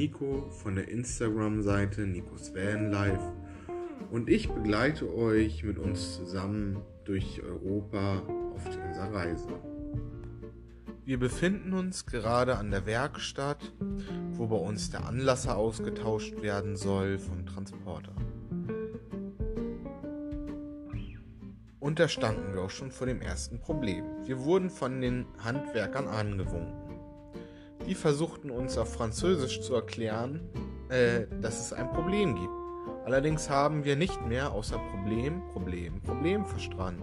Nico von der Instagram-Seite Nikos Van Life und ich begleite euch mit uns zusammen durch Europa auf dieser Reise. Wir befinden uns gerade an der Werkstatt, wo bei uns der Anlasser ausgetauscht werden soll vom Transporter. Und da standen wir auch schon vor dem ersten Problem. Wir wurden von den Handwerkern angewunken. Die versuchten uns auf Französisch zu erklären, äh, dass es ein Problem gibt. Allerdings haben wir nicht mehr außer Problem, Problem, Problem verstanden.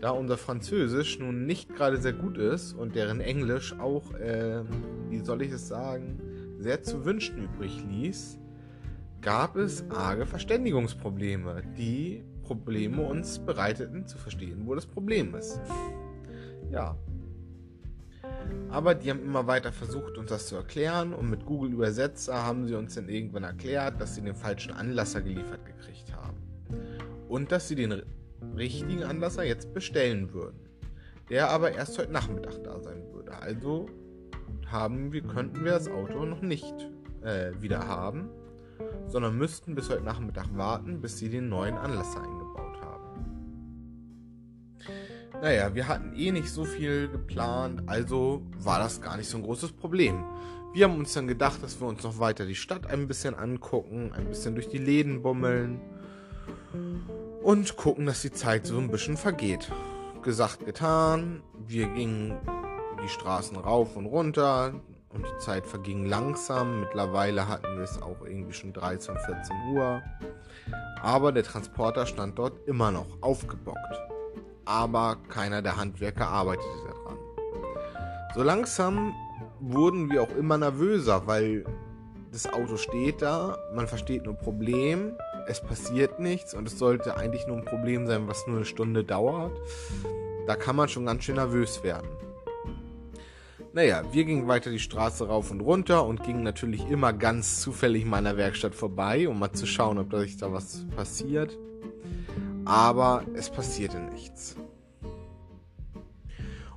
Da unser Französisch nun nicht gerade sehr gut ist und deren Englisch auch, äh, wie soll ich es sagen, sehr zu wünschen übrig ließ, gab es arge Verständigungsprobleme, die Probleme uns bereiteten zu verstehen, wo das Problem ist. Ja, aber die haben immer weiter versucht, uns das zu erklären und mit Google Übersetzer haben sie uns dann irgendwann erklärt, dass sie den falschen Anlasser geliefert gekriegt haben. Und dass sie den richtigen Anlasser jetzt bestellen würden. Der aber erst heute Nachmittag da sein würde. Also haben wir, könnten wir das Auto noch nicht äh, wieder haben, sondern müssten bis heute Nachmittag warten, bis sie den neuen Anlasser eingebaut naja, wir hatten eh nicht so viel geplant, also war das gar nicht so ein großes Problem. Wir haben uns dann gedacht, dass wir uns noch weiter die Stadt ein bisschen angucken, ein bisschen durch die Läden bummeln und gucken, dass die Zeit so ein bisschen vergeht. Gesagt, getan. Wir gingen die Straßen rauf und runter und die Zeit verging langsam. Mittlerweile hatten wir es auch irgendwie schon 13, 14 Uhr. Aber der Transporter stand dort immer noch aufgebockt aber keiner der Handwerker arbeitete daran. So langsam wurden wir auch immer nervöser, weil das Auto steht da, man versteht nur Problem, es passiert nichts und es sollte eigentlich nur ein Problem sein, was nur eine Stunde dauert. Da kann man schon ganz schön nervös werden. Naja, wir gingen weiter die Straße rauf und runter und gingen natürlich immer ganz zufällig meiner Werkstatt vorbei, um mal zu schauen, ob da sich da was passiert aber es passierte nichts.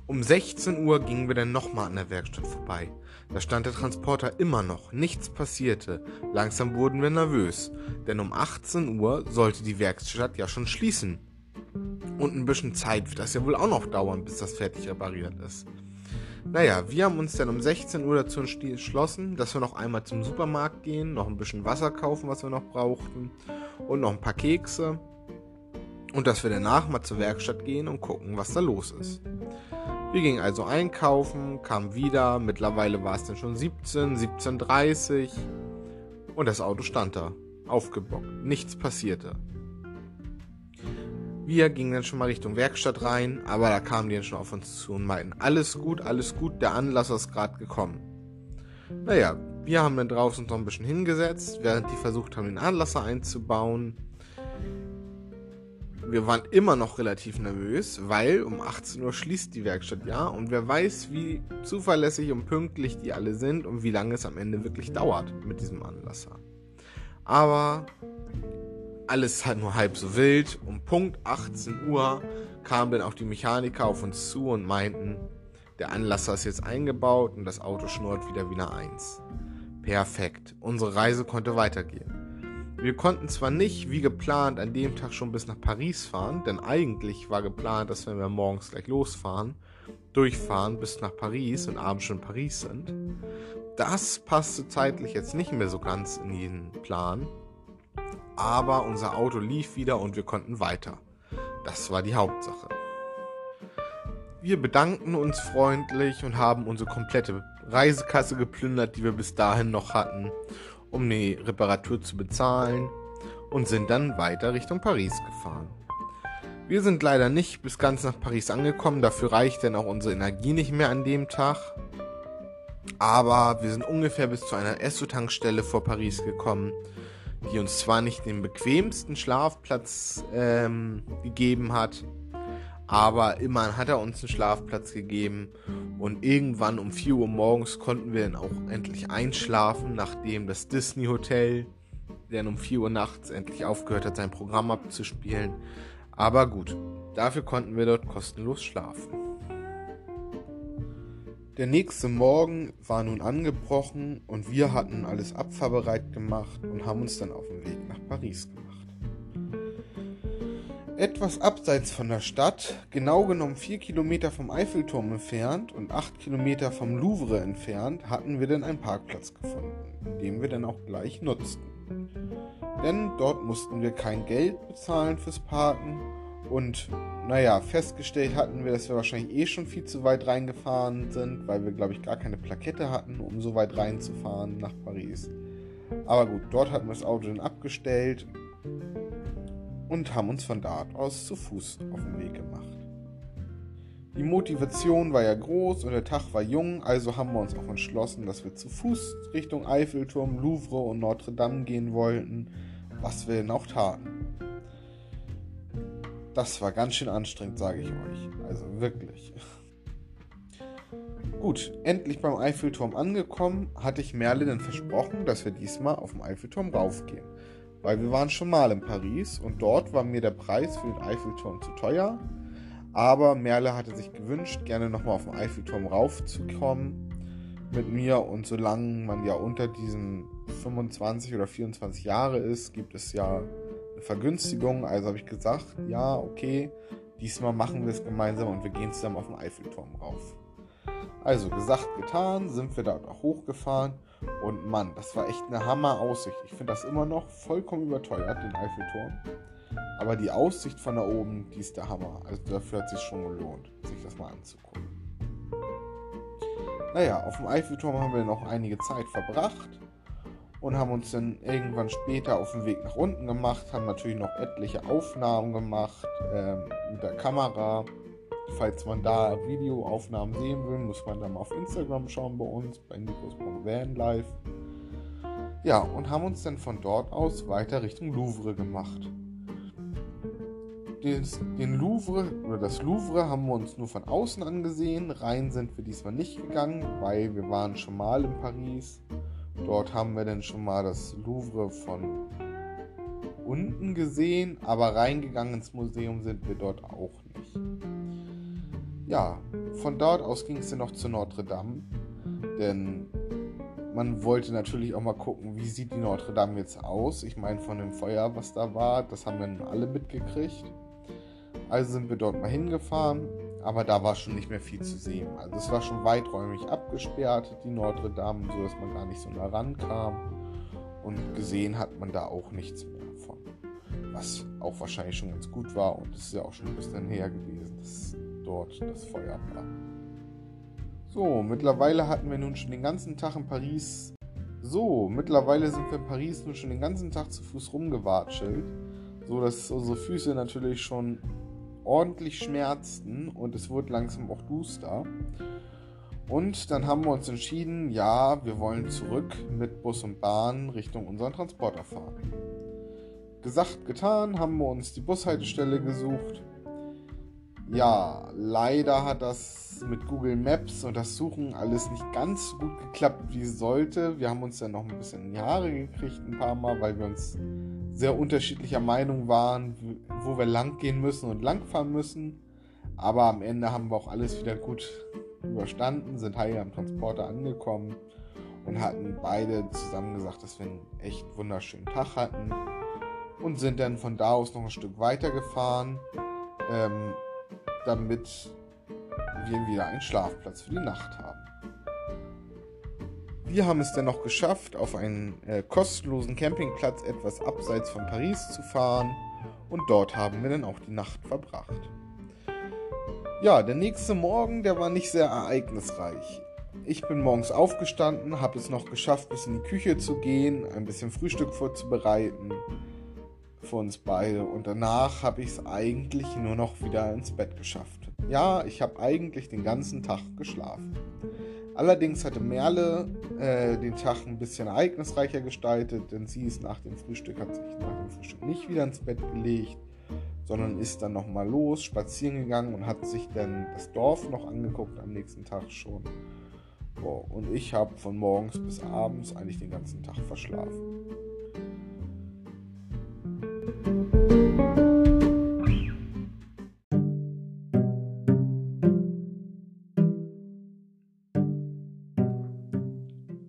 Um 16 Uhr gingen wir dann nochmal an der Werkstatt vorbei. Da stand der Transporter immer noch, nichts passierte. Langsam wurden wir nervös, denn um 18 Uhr sollte die Werkstatt ja schon schließen. Und ein bisschen Zeit wird das ja wohl auch noch dauern, bis das fertig repariert ist. Naja, wir haben uns dann um 16 Uhr dazu entschlossen, dass wir noch einmal zum Supermarkt gehen, noch ein bisschen Wasser kaufen, was wir noch brauchten, und noch ein paar Kekse und dass wir danach mal zur Werkstatt gehen und gucken, was da los ist. Wir gingen also einkaufen, kamen wieder, mittlerweile war es dann schon 17, 17.30 und das Auto stand da, aufgebockt, nichts passierte. Wir gingen dann schon mal Richtung Werkstatt rein, aber da kamen die dann schon auf uns zu und meinten, alles gut, alles gut, der Anlasser ist gerade gekommen. Naja, wir haben dann draußen noch ein bisschen hingesetzt, während die versucht haben, den Anlasser einzubauen wir waren immer noch relativ nervös, weil um 18 Uhr schließt die Werkstatt ja und wer weiß, wie zuverlässig und pünktlich die alle sind und wie lange es am Ende wirklich dauert mit diesem Anlasser. Aber alles halt nur halb so wild. Um Punkt 18 Uhr kamen dann auch die Mechaniker auf uns zu und meinten, der Anlasser ist jetzt eingebaut und das Auto schnurrt wieder wie eine Eins. Perfekt. Unsere Reise konnte weitergehen. Wir konnten zwar nicht wie geplant an dem Tag schon bis nach Paris fahren, denn eigentlich war geplant, dass wenn wir morgens gleich losfahren, durchfahren bis nach Paris und abends schon in Paris sind. Das passte zeitlich jetzt nicht mehr so ganz in den Plan, aber unser Auto lief wieder und wir konnten weiter. Das war die Hauptsache. Wir bedankten uns freundlich und haben unsere komplette Reisekasse geplündert, die wir bis dahin noch hatten um die Reparatur zu bezahlen und sind dann weiter Richtung Paris gefahren. Wir sind leider nicht bis ganz nach Paris angekommen, dafür reicht dann auch unsere Energie nicht mehr an dem Tag. Aber wir sind ungefähr bis zu einer Esso-Tankstelle vor Paris gekommen, die uns zwar nicht den bequemsten Schlafplatz ähm, gegeben hat, aber immerhin hat er uns einen Schlafplatz gegeben und irgendwann um 4 Uhr morgens konnten wir dann auch endlich einschlafen, nachdem das Disney Hotel dann um 4 Uhr nachts endlich aufgehört hat, sein Programm abzuspielen. Aber gut, dafür konnten wir dort kostenlos schlafen. Der nächste Morgen war nun angebrochen und wir hatten alles abfahrbereit gemacht und haben uns dann auf den Weg nach Paris gemacht. Etwas abseits von der Stadt, genau genommen 4 Kilometer vom Eiffelturm entfernt und 8 Kilometer vom Louvre entfernt, hatten wir dann einen Parkplatz gefunden, den wir dann auch gleich nutzten. Denn dort mussten wir kein Geld bezahlen fürs Parken und naja, festgestellt hatten wir, dass wir wahrscheinlich eh schon viel zu weit reingefahren sind, weil wir, glaube ich, gar keine Plakette hatten, um so weit reinzufahren nach Paris. Aber gut, dort hatten wir das Auto dann abgestellt und haben uns von dort aus zu Fuß auf den Weg gemacht. Die Motivation war ja groß und der Tag war jung, also haben wir uns auch entschlossen, dass wir zu Fuß Richtung Eiffelturm, Louvre und Notre Dame gehen wollten, was wir denn auch taten. Das war ganz schön anstrengend, sage ich euch. Also wirklich. Gut, endlich beim Eiffelturm angekommen, hatte ich Merle dann versprochen, dass wir diesmal auf dem Eiffelturm raufgehen weil wir waren schon mal in Paris und dort war mir der Preis für den Eiffelturm zu teuer. Aber Merle hatte sich gewünscht, gerne nochmal auf den Eiffelturm raufzukommen mit mir. Und solange man ja unter diesen 25 oder 24 Jahre ist, gibt es ja eine Vergünstigung. Also habe ich gesagt, ja, okay, diesmal machen wir es gemeinsam und wir gehen zusammen auf den Eiffelturm rauf. Also gesagt, getan, sind wir da auch hochgefahren und Mann, das war echt eine Hammer-Aussicht. Ich finde das immer noch vollkommen überteuert, den Eiffelturm. Aber die Aussicht von da oben, die ist der Hammer. Also dafür hat es sich schon gelohnt, sich das mal anzugucken. Naja, auf dem Eiffelturm haben wir noch einige Zeit verbracht und haben uns dann irgendwann später auf den Weg nach unten gemacht, haben natürlich noch etliche Aufnahmen gemacht äh, mit der Kamera Falls man da Videoaufnahmen sehen will, muss man dann auf Instagram schauen bei uns, bei nikos.vanlife. Ja, und haben uns dann von dort aus weiter Richtung Louvre gemacht. Den, den Louvre oder das Louvre haben wir uns nur von außen angesehen. Rein sind wir diesmal nicht gegangen, weil wir waren schon mal in Paris. Dort haben wir dann schon mal das Louvre von unten gesehen, aber reingegangen ins Museum sind wir dort auch nicht ja, von dort aus ging es dann noch zu Notre Dame. Denn man wollte natürlich auch mal gucken, wie sieht die Notre Dame jetzt aus. Ich meine, von dem Feuer, was da war, das haben wir alle mitgekriegt. Also sind wir dort mal hingefahren, aber da war schon nicht mehr viel zu sehen. Also es war schon weiträumig abgesperrt, die Notre Dame, so dass man gar nicht so nah rankam. Und gesehen hat man da auch nichts mehr von. Was auch wahrscheinlich schon ganz gut war und es ist ja auch schon ein bisschen her gewesen. Das dort das Feuer war. So, mittlerweile hatten wir nun schon den ganzen Tag in Paris. So, mittlerweile sind wir in Paris nun schon den ganzen Tag zu Fuß rumgewatschelt, so dass unsere Füße natürlich schon ordentlich schmerzten und es wurde langsam auch duster. Und dann haben wir uns entschieden, ja, wir wollen zurück mit Bus und Bahn Richtung unseren Transporter fahren. Gesagt, getan, haben wir uns die Bushaltestelle gesucht ja, leider hat das mit Google Maps und das Suchen alles nicht ganz so gut geklappt, wie es sollte. Wir haben uns dann noch ein bisschen in die Haare gekriegt, ein paar Mal, weil wir uns sehr unterschiedlicher Meinung waren, wo wir lang gehen müssen und lang fahren müssen. Aber am Ende haben wir auch alles wieder gut überstanden, sind heil am Transporter angekommen und hatten beide zusammen gesagt, dass wir einen echt wunderschönen Tag hatten und sind dann von da aus noch ein Stück weiter gefahren. Ähm, damit wir wieder einen Schlafplatz für die Nacht haben. Wir haben es dann noch geschafft, auf einen äh, kostenlosen Campingplatz etwas abseits von Paris zu fahren und dort haben wir dann auch die Nacht verbracht. Ja, der nächste Morgen, der war nicht sehr ereignisreich. Ich bin morgens aufgestanden, habe es noch geschafft, bis in die Küche zu gehen, ein bisschen Frühstück vorzubereiten für uns beide. Und danach habe ich es eigentlich nur noch wieder ins Bett geschafft. Ja, ich habe eigentlich den ganzen Tag geschlafen. Allerdings hatte Merle äh, den Tag ein bisschen ereignisreicher gestaltet, denn sie ist nach dem Frühstück, hat sich nach dem Frühstück nicht wieder ins Bett gelegt, sondern ist dann nochmal los, spazieren gegangen und hat sich dann das Dorf noch angeguckt am nächsten Tag schon. Boah, und ich habe von morgens bis abends eigentlich den ganzen Tag verschlafen.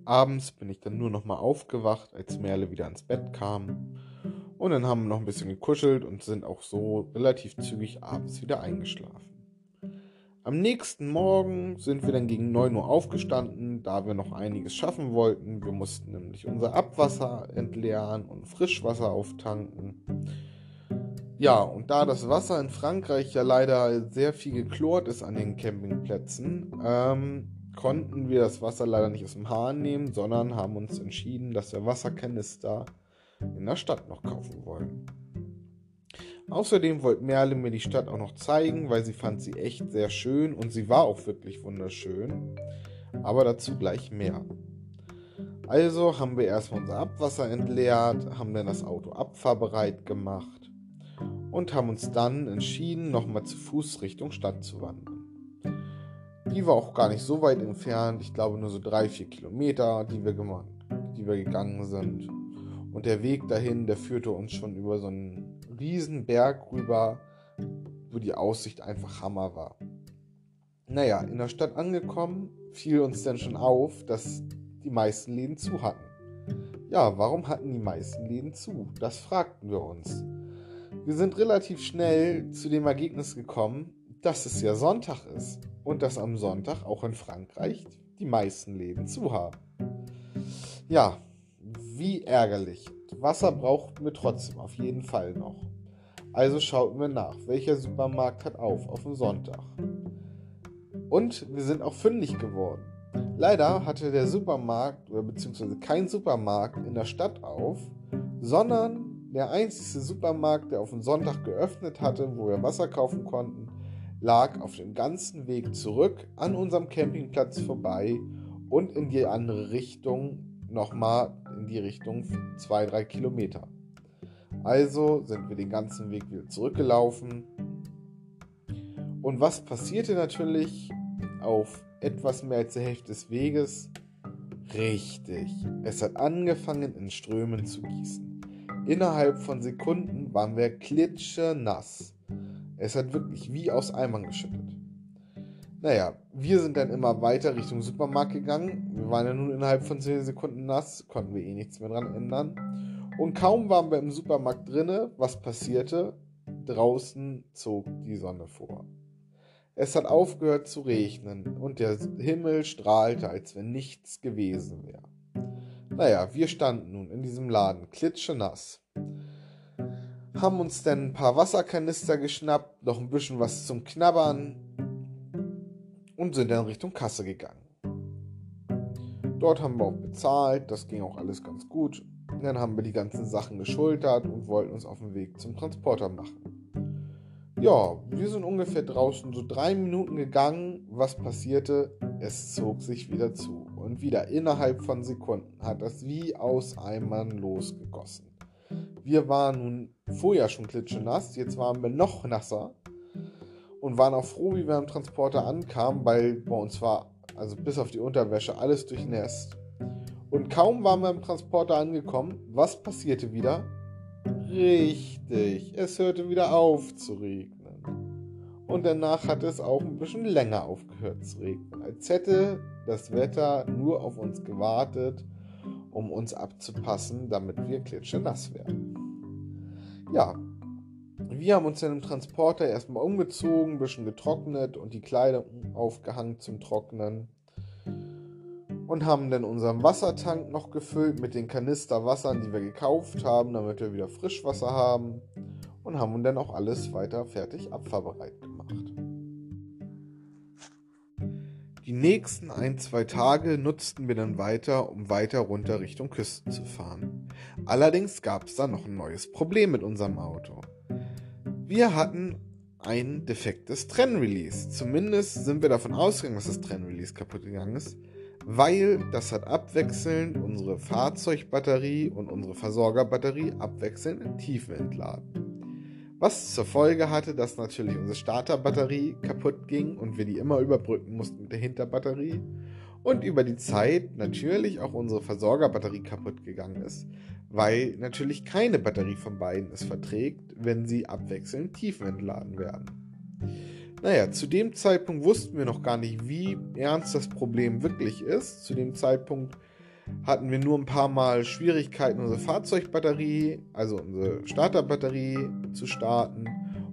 Abends bin ich dann nur noch mal aufgewacht, als Merle wieder ins Bett kam. Und dann haben wir noch ein bisschen gekuschelt und sind auch so relativ zügig abends wieder eingeschlafen. Am nächsten Morgen sind wir dann gegen 9 Uhr aufgestanden, da wir noch einiges schaffen wollten. Wir mussten nämlich unser Abwasser entleeren und Frischwasser auftanken. Ja, und da das Wasser in Frankreich ja leider sehr viel geklort ist an den Campingplätzen, ähm, konnten wir das Wasser leider nicht aus dem Hahn nehmen, sondern haben uns entschieden, dass wir Wasserkanister in der Stadt noch kaufen wollen. Außerdem wollte Merle mir die Stadt auch noch zeigen, weil sie fand sie echt sehr schön und sie war auch wirklich wunderschön. Aber dazu gleich mehr. Also haben wir erstmal unser Abwasser entleert, haben dann das Auto abfahrbereit gemacht und haben uns dann entschieden, nochmal zu Fuß Richtung Stadt zu wandern. Die war auch gar nicht so weit entfernt. Ich glaube nur so drei, vier Kilometer, die wir, gemacht, die wir gegangen sind. Und der Weg dahin, der führte uns schon über so einen riesen Berg rüber, wo die Aussicht einfach Hammer war. Naja, in der Stadt angekommen, fiel uns dann schon auf, dass die meisten Läden zu hatten. Ja, warum hatten die meisten Läden zu? Das fragten wir uns. Wir sind relativ schnell zu dem Ergebnis gekommen, dass es ja Sonntag ist und dass am Sonntag auch in Frankreich die meisten Läden zu haben. Ja, wie ärgerlich. Wasser brauchten wir trotzdem auf jeden Fall noch. Also schauten wir nach, welcher Supermarkt hat auf auf dem Sonntag. Und wir sind auch fündig geworden. Leider hatte der Supermarkt, oder beziehungsweise kein Supermarkt in der Stadt auf, sondern der einzige Supermarkt, der auf dem Sonntag geöffnet hatte, wo wir Wasser kaufen konnten, lag auf dem ganzen Weg zurück an unserem Campingplatz vorbei und in die andere Richtung nochmal in die Richtung 2-3 Kilometer. Also sind wir den ganzen Weg wieder zurückgelaufen. Und was passierte natürlich auf etwas mehr als der Hälfte des Weges? Richtig, es hat angefangen in Strömen zu gießen. Innerhalb von Sekunden waren wir klitschenass. Es hat wirklich wie aus Eimern geschüttet. Naja, wir sind dann immer weiter Richtung Supermarkt gegangen. Wir waren ja nun innerhalb von 10 Sekunden nass, konnten wir eh nichts mehr dran ändern. Und kaum waren wir im Supermarkt drinne, was passierte? Draußen zog die Sonne vor. Es hat aufgehört zu regnen und der Himmel strahlte, als wenn nichts gewesen wäre. Naja, wir standen nun in diesem Laden, klitschenass haben uns dann ein paar Wasserkanister geschnappt, noch ein bisschen was zum Knabbern und sind dann Richtung Kasse gegangen. Dort haben wir auch bezahlt, das ging auch alles ganz gut. Dann haben wir die ganzen Sachen geschultert und wollten uns auf den Weg zum Transporter machen. Ja, wir sind ungefähr draußen so drei Minuten gegangen. Was passierte? Es zog sich wieder zu. Und wieder innerhalb von Sekunden hat das wie aus Eimern losgegossen. Wir waren nun vorher schon klitschenass, jetzt waren wir noch nasser und waren auch froh, wie wir am Transporter ankamen, weil bei uns war, also bis auf die Unterwäsche, alles durchnässt. Und kaum waren wir am Transporter angekommen, was passierte wieder? Richtig, es hörte wieder auf zu regnen. Und danach hat es auch ein bisschen länger aufgehört zu regnen, als hätte das Wetter nur auf uns gewartet um uns abzupassen, damit wir klitschenass werden. Ja, wir haben uns dann im Transporter erstmal umgezogen, ein bisschen getrocknet und die Kleider aufgehangen zum Trocknen. Und haben dann unseren Wassertank noch gefüllt mit den Kanisterwassern, die wir gekauft haben, damit wir wieder Frischwasser haben. Und haben dann auch alles weiter fertig abfahrbereit gemacht. Die nächsten ein, zwei Tage nutzten wir dann weiter, um weiter runter Richtung Küsten zu fahren. Allerdings gab es da noch ein neues Problem mit unserem Auto. Wir hatten ein defektes Trennrelease. Zumindest sind wir davon ausgegangen, dass das Trennrelease kaputt gegangen ist, weil das hat abwechselnd unsere Fahrzeugbatterie und unsere Versorgerbatterie abwechselnd in Tiefe entladen. Was zur Folge hatte, dass natürlich unsere Starterbatterie kaputt ging und wir die immer überbrücken mussten mit der Hinterbatterie. Und über die Zeit natürlich auch unsere Versorgerbatterie kaputt gegangen ist, weil natürlich keine Batterie von beiden es verträgt, wenn sie abwechselnd Tiefen entladen werden. Naja, zu dem Zeitpunkt wussten wir noch gar nicht, wie ernst das Problem wirklich ist. Zu dem Zeitpunkt hatten wir nur ein paar Mal Schwierigkeiten, unsere Fahrzeugbatterie, also unsere Starterbatterie zu starten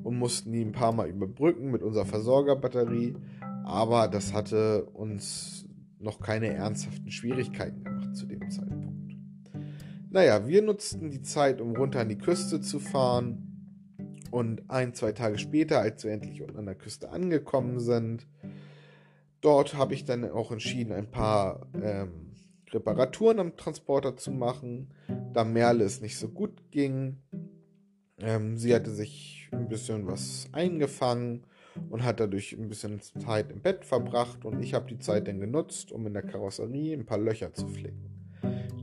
und mussten die ein paar Mal überbrücken mit unserer Versorgerbatterie. Aber das hatte uns noch keine ernsthaften Schwierigkeiten gemacht zu dem Zeitpunkt. Naja, wir nutzten die Zeit, um runter an die Küste zu fahren. Und ein, zwei Tage später, als wir endlich unten an der Küste angekommen sind, dort habe ich dann auch entschieden, ein paar ähm, Reparaturen am Transporter zu machen, da Merle es nicht so gut ging. Ähm, sie hatte sich ein bisschen was eingefangen und hat dadurch ein bisschen Zeit im Bett verbracht und ich habe die Zeit dann genutzt, um in der Karosserie ein paar Löcher zu flicken.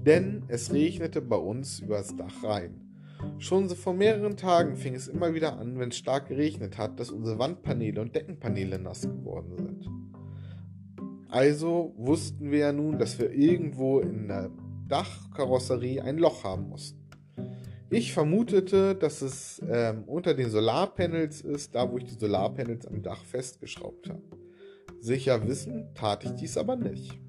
Denn es regnete bei uns übers Dach rein. Schon vor mehreren Tagen fing es immer wieder an, wenn es stark geregnet hat, dass unsere Wandpaneele und Deckenpaneele nass geworden sind. Also wussten wir ja nun, dass wir irgendwo in der Dachkarosserie ein Loch haben mussten. Ich vermutete, dass es ähm, unter den Solarpanels ist, da wo ich die Solarpanels am Dach festgeschraubt habe. Sicher wissen tat ich dies aber nicht.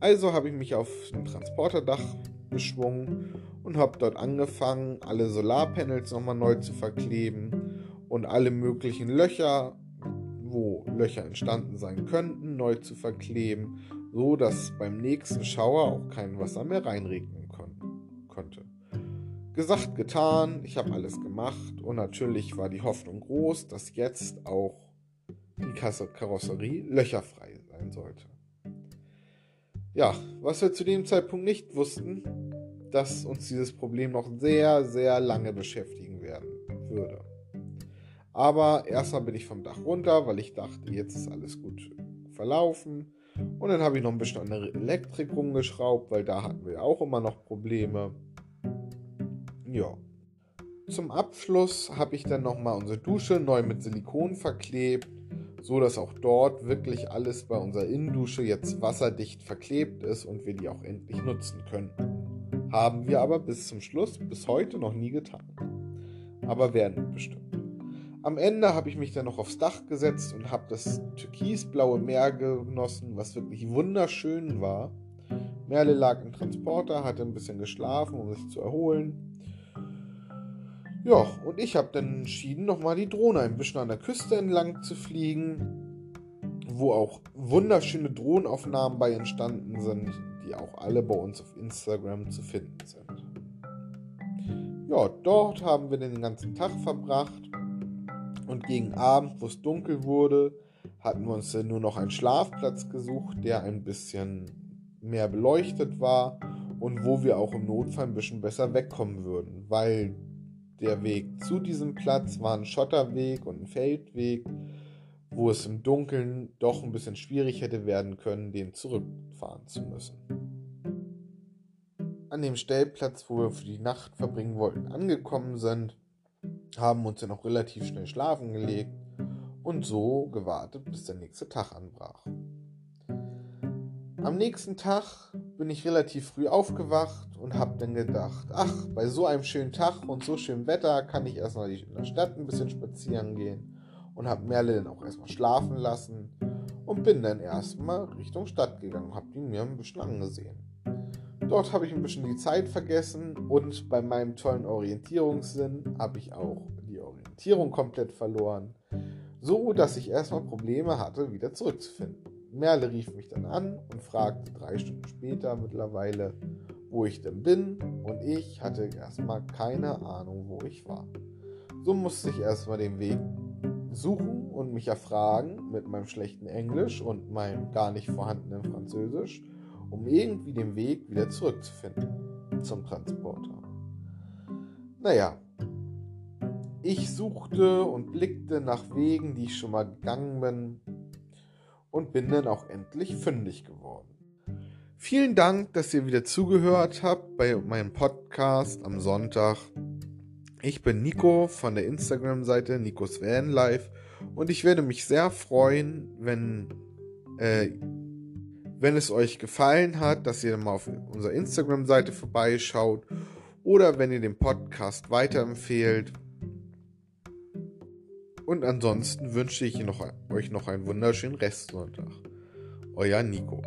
Also habe ich mich auf ein Transporterdach geschwungen und habe dort angefangen, alle Solarpanels nochmal neu zu verkleben und alle möglichen Löcher, wo Löcher entstanden sein könnten, neu zu verkleben, so dass beim nächsten Schauer auch kein Wasser mehr reinregnen konnte. Gesagt, getan, ich habe alles gemacht und natürlich war die Hoffnung groß, dass jetzt auch die Karosserie löcherfrei sein sollte. Ja, was wir zu dem Zeitpunkt nicht wussten, dass uns dieses Problem noch sehr, sehr lange beschäftigen werden würde. Aber erstmal bin ich vom Dach runter, weil ich dachte, jetzt ist alles gut verlaufen. Und dann habe ich noch ein bisschen an der Elektrik rumgeschraubt, weil da hatten wir auch immer noch Probleme. Ja. Zum Abschluss habe ich dann nochmal unsere Dusche neu mit Silikon verklebt, so dass auch dort wirklich alles bei unserer Innendusche jetzt wasserdicht verklebt ist und wir die auch endlich nutzen können. Haben wir aber bis zum Schluss, bis heute noch nie getan. Aber werden bestimmt. Am Ende habe ich mich dann noch aufs Dach gesetzt und habe das türkisblaue Meer genossen, was wirklich wunderschön war. Merle lag im Transporter, hatte ein bisschen geschlafen, um sich zu erholen. Ja, und ich habe dann entschieden, nochmal die Drohne ein bisschen an der Küste entlang zu fliegen, wo auch wunderschöne Drohnenaufnahmen bei entstanden sind, die auch alle bei uns auf Instagram zu finden sind. Ja, dort haben wir den ganzen Tag verbracht und gegen Abend, wo es dunkel wurde, hatten wir uns dann nur noch einen Schlafplatz gesucht, der ein bisschen mehr beleuchtet war und wo wir auch im Notfall ein bisschen besser wegkommen würden, weil der Weg zu diesem Platz war ein Schotterweg und ein Feldweg, wo es im Dunkeln doch ein bisschen schwierig hätte werden können, den zurückfahren zu müssen. An dem Stellplatz, wo wir für die Nacht verbringen wollten, angekommen sind, haben uns dann auch relativ schnell schlafen gelegt und so gewartet, bis der nächste Tag anbrach. Am nächsten Tag bin ich relativ früh aufgewacht und habe dann gedacht, ach, bei so einem schönen Tag und so schönem Wetter kann ich erstmal in der Stadt ein bisschen spazieren gehen und habe Merle dann auch erstmal schlafen lassen und bin dann erstmal Richtung Stadt gegangen, habe die mir ein bisschen angesehen. Dort habe ich ein bisschen die Zeit vergessen und bei meinem tollen Orientierungssinn habe ich auch die Orientierung komplett verloren, so dass ich erstmal Probleme hatte, wieder zurückzufinden. Merle rief mich dann an und fragte drei Stunden später mittlerweile, wo ich denn bin, und ich hatte erstmal keine Ahnung, wo ich war. So musste ich erstmal den Weg suchen und mich erfragen mit meinem schlechten Englisch und meinem gar nicht vorhandenen Französisch, um irgendwie den Weg wieder zurückzufinden zum Transporter. Naja, ich suchte und blickte nach Wegen, die ich schon mal gegangen bin, und bin dann auch endlich fündig geworden. Vielen Dank, dass ihr wieder zugehört habt bei meinem Podcast am Sonntag. Ich bin Nico von der Instagram-Seite Nikos Van Life und ich werde mich sehr freuen, wenn, äh, wenn es euch gefallen hat, dass ihr mal auf unserer Instagram-Seite vorbeischaut oder wenn ihr den Podcast weiterempfehlt. Und ansonsten wünsche ich noch, euch noch einen wunderschönen Restsonntag. Euer Nico.